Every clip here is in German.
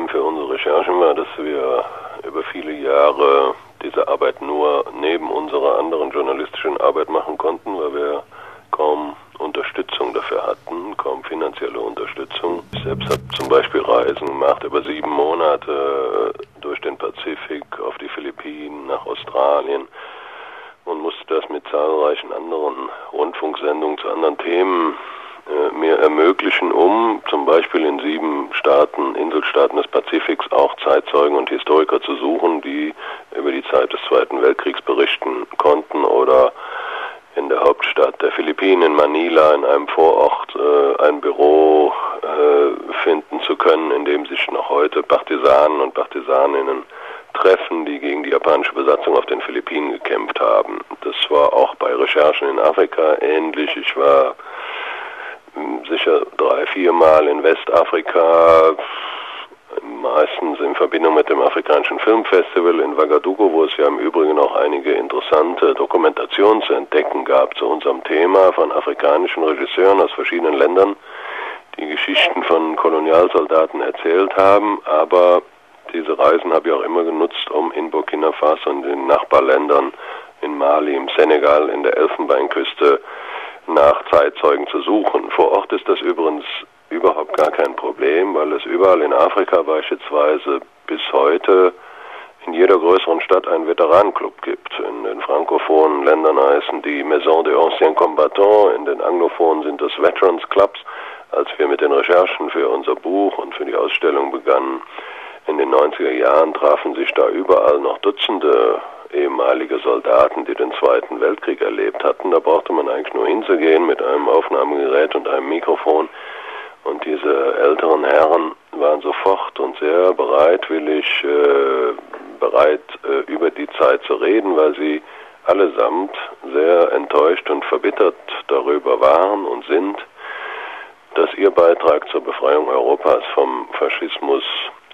Problem für unsere Recherchen war, dass wir über viele Jahre diese Arbeit nur neben unserer anderen journalistischen Arbeit machen konnten, weil wir kaum Unterstützung dafür hatten, kaum finanzielle Unterstützung. Ich selbst habe zum Beispiel Reisen gemacht über sieben Monate durch den Pazifik auf die Philippinen, nach Australien und musste das mit zahlreichen anderen Rundfunksendungen zu anderen Themen mir ermöglichen, um zum Beispiel in sieben Staaten, Inselstaaten des Pazifiks auch Zeitzeugen und Historiker zu suchen, die über die Zeit des Zweiten Weltkriegs berichten konnten oder in der Hauptstadt der Philippinen, in Manila, in einem Vorort, äh, ein Büro äh, finden zu können, in dem sich noch heute Partisanen und Partisaninnen treffen, die gegen die japanische Besatzung auf den Philippinen gekämpft haben. Das war auch bei Recherchen in Afrika ähnlich. Ich war sicher drei, vier Mal in Westafrika, meistens in Verbindung mit dem afrikanischen Filmfestival in Ouagadougou, wo es ja im Übrigen auch einige interessante Dokumentationen zu entdecken gab zu unserem Thema von afrikanischen Regisseuren aus verschiedenen Ländern, die Geschichten von Kolonialsoldaten erzählt haben, aber diese Reisen habe ich auch immer genutzt, um in Burkina Faso und den Nachbarländern, in Mali, im Senegal, in der Elfenbeinküste nach Zeitzeugen zu suchen. Vor Ort ist das übrigens überhaupt gar kein Problem, weil es überall in Afrika beispielsweise bis heute in jeder größeren Stadt einen Veteranenclub gibt. In den frankophonen Ländern heißen die Maison des Anciens Combattants, in den anglophonen sind das Veterans Clubs. Als wir mit den Recherchen für unser Buch und für die Ausstellung begannen, in den 90er Jahren trafen sich da überall noch Dutzende ehemalige Soldaten, die den Zweiten Weltkrieg erlebt hatten. Da brauchte man eigentlich nur hinzugehen mit einem Aufnahmegerät und einem Mikrofon. Und diese älteren Herren waren sofort und sehr bereitwillig äh, bereit, äh, über die Zeit zu reden, weil sie allesamt sehr enttäuscht und verbittert darüber waren und sind, dass ihr Beitrag zur Befreiung Europas vom Faschismus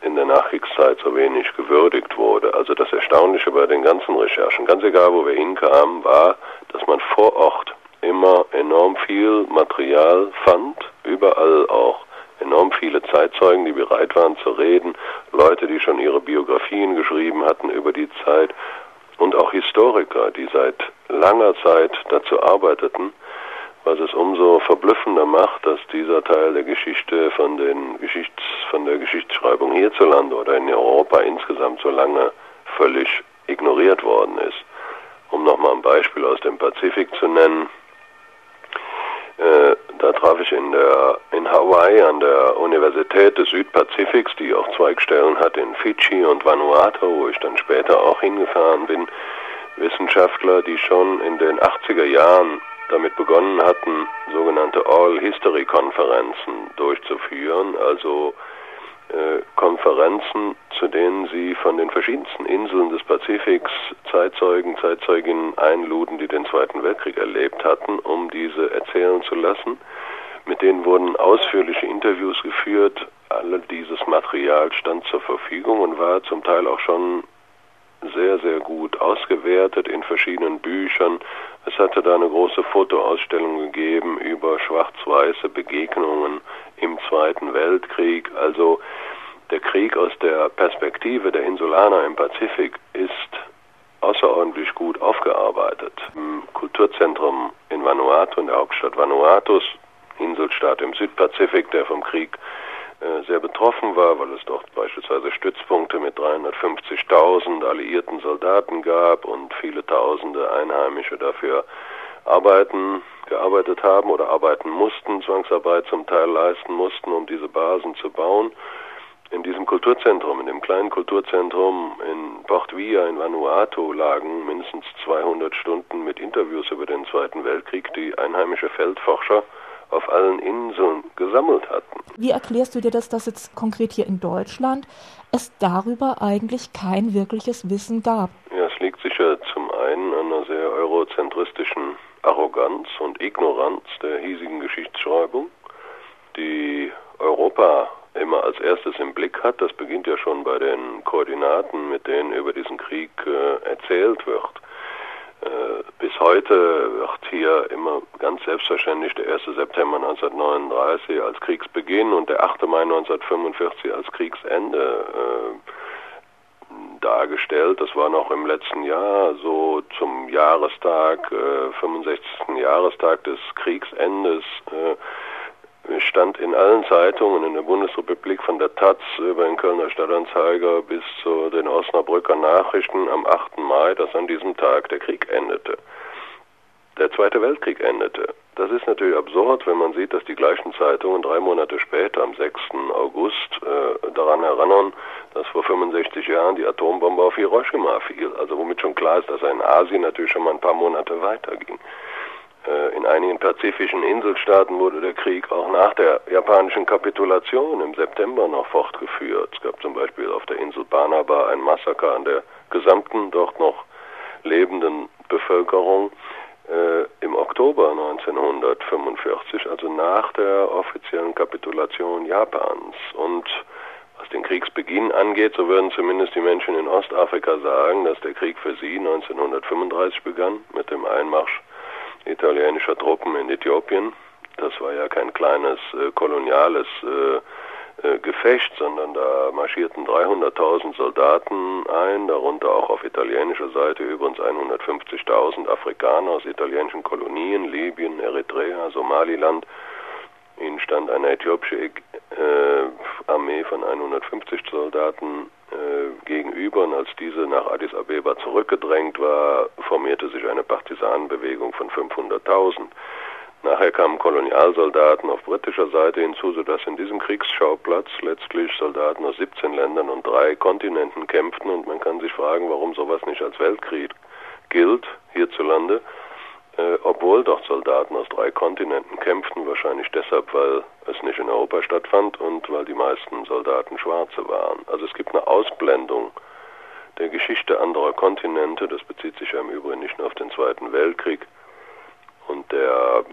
in der Nachkriegszeit so wenig gewürdigt wurde. Also das Erstaunliche bei den ganzen Recherchen, ganz egal wo wir hinkamen, war, dass man vor Ort immer enorm viel Material fand, überall auch enorm viele Zeitzeugen, die bereit waren zu reden, Leute, die schon ihre Biografien geschrieben hatten über die Zeit und auch Historiker, die seit langer Zeit dazu arbeiteten, was es umso verblüffender macht, dass dieser Teil der Geschichte von, den Geschichts-, von der Geschichtsschreibung hierzulande oder in Europa insgesamt so lange völlig ignoriert worden ist. Um nochmal ein Beispiel aus dem Pazifik zu nennen, äh, da traf ich in, der, in Hawaii an der Universität des Südpazifiks, die auch Zweigstellen hat in Fidschi und Vanuatu, wo ich dann später auch hingefahren bin, Wissenschaftler, die schon in den 80er Jahren damit begonnen hatten, sogenannte All-History-Konferenzen durchzuführen, also äh, Konferenzen, zu denen sie von den verschiedensten Inseln des Pazifiks Zeitzeugen, Zeitzeuginnen einluden, die den Zweiten Weltkrieg erlebt hatten, um diese erzählen zu lassen. Mit denen wurden ausführliche Interviews geführt. Alle dieses Material stand zur Verfügung und war zum Teil auch schon sehr, sehr gut ausgewertet in verschiedenen Büchern. Es hatte da eine große Fotoausstellung gegeben über schwarz-weiße Begegnungen im Zweiten Weltkrieg. Also der Krieg aus der Perspektive der Insulaner im Pazifik ist außerordentlich gut aufgearbeitet. Im Kulturzentrum in Vanuatu, in der Hauptstadt Vanuatus, Inselstaat im Südpazifik, der vom Krieg sehr betroffen war, weil es dort beispielsweise Stützpunkte mit 350.000 alliierten Soldaten gab und viele Tausende Einheimische dafür arbeiten, gearbeitet haben oder arbeiten mussten, Zwangsarbeit zum Teil leisten mussten, um diese Basen zu bauen. In diesem Kulturzentrum, in dem kleinen Kulturzentrum in Port Vila in Vanuatu lagen mindestens 200 Stunden mit Interviews über den Zweiten Weltkrieg, die einheimische Feldforscher auf allen Inseln gesammelt hatten. Wie erklärst du dir das, dass jetzt konkret hier in Deutschland es darüber eigentlich kein wirkliches Wissen gab? Ja, es liegt sicher zum einen an einer sehr eurozentristischen Arroganz und Ignoranz der hiesigen Geschichtsschreibung, die Europa immer als erstes im Blick hat. Das beginnt ja schon bei den Koordinaten, mit denen über diesen Krieg äh, erzählt wird. Äh, bis heute wird hier immer ganz selbstverständlich der 1. September 1939 als Kriegsbeginn und der 8. Mai 1945 als Kriegsende äh, dargestellt. Das war noch im letzten Jahr so zum Jahrestag, äh, 65. Jahrestag des Kriegsendes. Äh, stand in allen Zeitungen in der Bundesrepublik von der Taz über den Kölner Stadtanzeiger bis zu den Osnabrücker Nachrichten am 8. Mai, dass an diesem Tag der Krieg endete. Der Zweite Weltkrieg endete. Das ist natürlich absurd, wenn man sieht, dass die gleichen Zeitungen drei Monate später, am 6. August, äh, daran erinnern, dass vor 65 Jahren die Atombombe auf Hiroshima fiel. Also womit schon klar ist, dass er in Asien natürlich schon mal ein paar Monate weiterging. Äh, in einigen pazifischen Inselstaaten wurde der Krieg auch nach der japanischen Kapitulation im September noch fortgeführt. Es gab zum Beispiel auf der Insel Banaba ein Massaker an der gesamten dort noch lebenden Bevölkerung äh, im Oktober 1945, also nach der offiziellen Kapitulation Japans. Und was den Kriegsbeginn angeht, so würden zumindest die Menschen in Ostafrika sagen, dass der Krieg für sie 1935 begann mit dem Einmarsch italienischer Truppen in Äthiopien. Das war ja kein kleines äh, koloniales äh, äh, Gefecht, sondern da marschierten 300.000 Soldaten ein, darunter auch auf italienischer Seite übrigens 150.000 Afrikaner aus italienischen Kolonien, Libyen, Eritrea, Somaliland. Ihnen stand eine äthiopische äh, Armee von 150 Soldaten und als diese nach Addis Abeba zurückgedrängt war, formierte sich eine Partisanenbewegung von 500.000. Nachher kamen Kolonialsoldaten auf britischer Seite hinzu, sodass in diesem Kriegsschauplatz letztlich Soldaten aus 17 Ländern und drei Kontinenten kämpften und man kann sich fragen, warum sowas nicht als Weltkrieg gilt hierzulande äh, obwohl dort Soldaten aus drei Kontinenten kämpften, wahrscheinlich deshalb, weil es nicht in Europa stattfand und weil die meisten Soldaten Schwarze waren. Also es gibt eine Ausblendung der Geschichte anderer Kontinente, das bezieht sich ja im Übrigen nicht nur auf den Zweiten Weltkrieg. Und der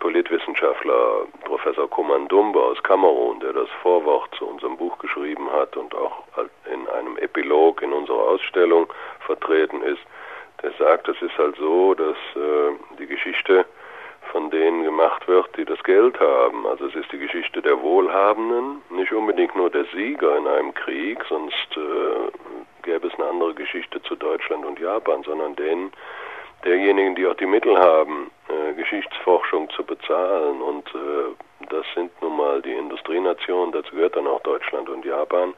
Politwissenschaftler Professor Komandumba aus Kamerun, der das Vorwort zu unserem Buch geschrieben hat und auch in einem Epilog in unserer Ausstellung vertreten ist, er sagt, es ist halt so, dass äh, die Geschichte von denen gemacht wird, die das Geld haben. Also es ist die Geschichte der Wohlhabenden, nicht unbedingt nur der Sieger in einem Krieg, sonst äh, gäbe es eine andere Geschichte zu Deutschland und Japan, sondern denen, derjenigen, die auch die Mittel haben, äh, Geschichtsforschung zu bezahlen. Und äh, das sind nun mal die Industrienationen, dazu gehört dann auch Deutschland und Japan.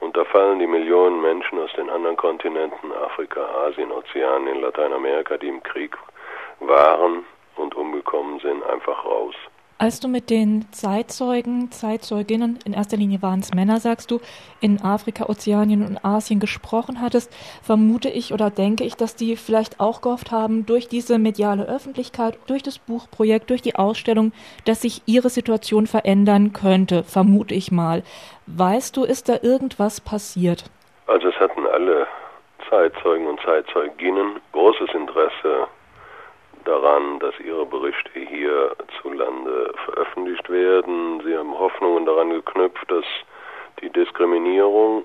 Und da fallen die Millionen Menschen aus den anderen Kontinenten, Afrika, Asien, Ozeanien, Lateinamerika, die im Krieg waren und umgekommen sind, einfach raus. Als du mit den Zeitzeugen, Zeitzeuginnen, in erster Linie waren es Männer, sagst du, in Afrika, Ozeanien und Asien gesprochen hattest, vermute ich oder denke ich, dass die vielleicht auch gehofft haben, durch diese mediale Öffentlichkeit, durch das Buchprojekt, durch die Ausstellung, dass sich ihre Situation verändern könnte, vermute ich mal. Weißt du, ist da irgendwas passiert? Also es hatten alle Zeitzeugen und Zeitzeuginnen großes Interesse daran, dass ihre Berichte hierzulande veröffentlicht werden. Sie haben Hoffnungen daran geknüpft, dass die Diskriminierung,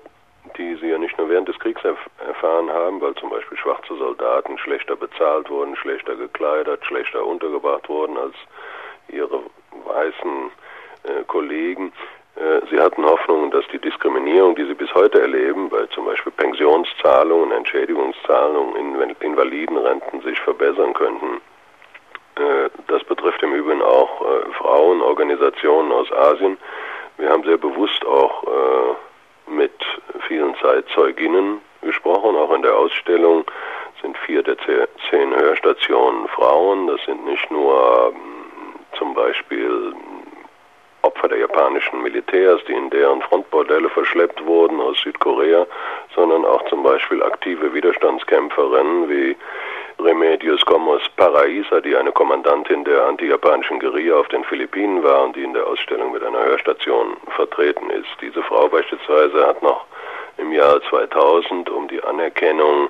die sie ja nicht nur während des Kriegs erf erfahren haben, weil zum Beispiel schwarze Soldaten schlechter bezahlt wurden, schlechter gekleidet, schlechter untergebracht wurden als ihre weißen äh, Kollegen, äh, Sie hatten Hoffnungen, dass die Diskriminierung, die Sie bis heute erleben, bei zum Beispiel Pensionszahlungen, Entschädigungszahlungen, Invalidenrenten sich verbessern könnten. Äh, das betrifft im Übrigen auch äh, Frauenorganisationen aus Asien. Wir haben sehr bewusst auch äh, mit vielen Zeitzeuginnen gesprochen. Auch in der Ausstellung sind vier der zehn Hörstationen Frauen. Das sind nicht nur ähm, zum Beispiel Opfer der japanischen Militärs, die in deren Frontbordelle verschleppt wurden aus Südkorea, sondern auch zum Beispiel aktive Widerstandskämpferinnen wie Remedios Gomos Paraíso, die eine Kommandantin der antijapanischen Guerilla auf den Philippinen war und die in der Ausstellung mit einer Hörstation vertreten ist. Diese Frau beispielsweise hat noch im Jahr 2000 um die Anerkennung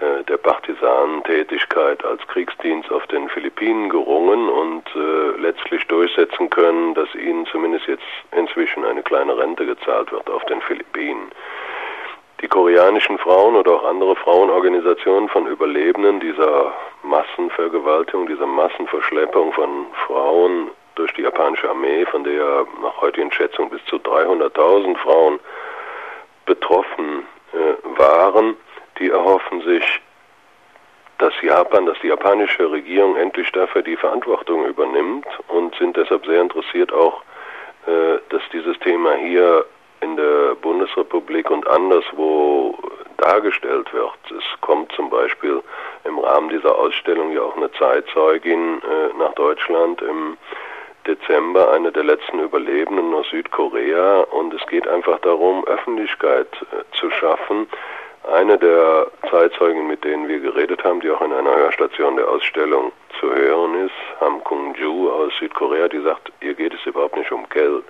äh, der Partisanentätigkeit als Kriegsdienst auf den Philippinen gerungen und äh, letztlich durchsetzen können, dass ihnen zumindest jetzt inzwischen eine kleine Rente gezahlt wird auf den Philippinen. Die koreanischen Frauen oder auch andere Frauenorganisationen von Überlebenden dieser Massenvergewaltigung, dieser Massenverschleppung von Frauen durch die japanische Armee, von der nach heutigen Schätzung bis zu 300.000 Frauen betroffen äh, waren, die erhoffen sich, dass Japan, dass die japanische Regierung endlich dafür die Verantwortung übernimmt und sind deshalb sehr interessiert auch, äh, dass dieses Thema hier in der Bundesrepublik und anderswo dargestellt wird. Es kommt zum Beispiel im Rahmen dieser Ausstellung ja auch eine Zeitzeugin äh, nach Deutschland im Dezember, eine der letzten Überlebenden aus Südkorea. Und es geht einfach darum, Öffentlichkeit äh, zu schaffen. Eine der Zeitzeugen, mit denen wir geredet haben, die auch in einer Hörstation der Ausstellung zu hören ist, Ham Kung-ju aus Südkorea, die sagt, ihr geht es überhaupt nicht um Geld.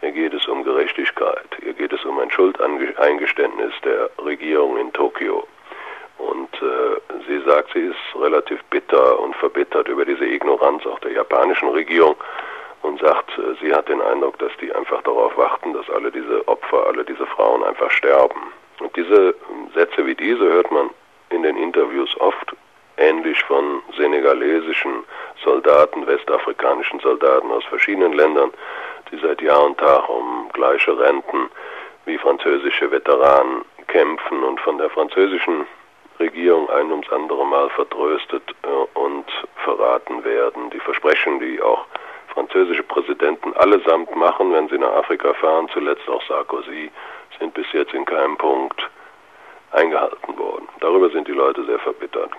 Hier geht es um Gerechtigkeit. Hier geht es um ein Schuldeingeständnis der Regierung in Tokio. Und äh, sie sagt, sie ist relativ bitter und verbittert über diese Ignoranz auch der japanischen Regierung und sagt, äh, sie hat den Eindruck, dass die einfach darauf warten, dass alle diese Opfer, alle diese Frauen einfach sterben. Und diese Sätze wie diese hört man in den Interviews oft ähnlich von senegalesischen Soldaten, westafrikanischen Soldaten aus verschiedenen Ländern, die seit Jahr und Tag um gleiche Renten wie französische Veteranen kämpfen und von der französischen Regierung ein ums andere Mal vertröstet äh, und verraten werden. Die Versprechen, die auch französische Präsidenten allesamt machen, wenn sie nach Afrika fahren, zuletzt auch Sarkozy, sind bis jetzt in keinem Punkt eingehalten worden. Darüber sind die Leute sehr verbittert.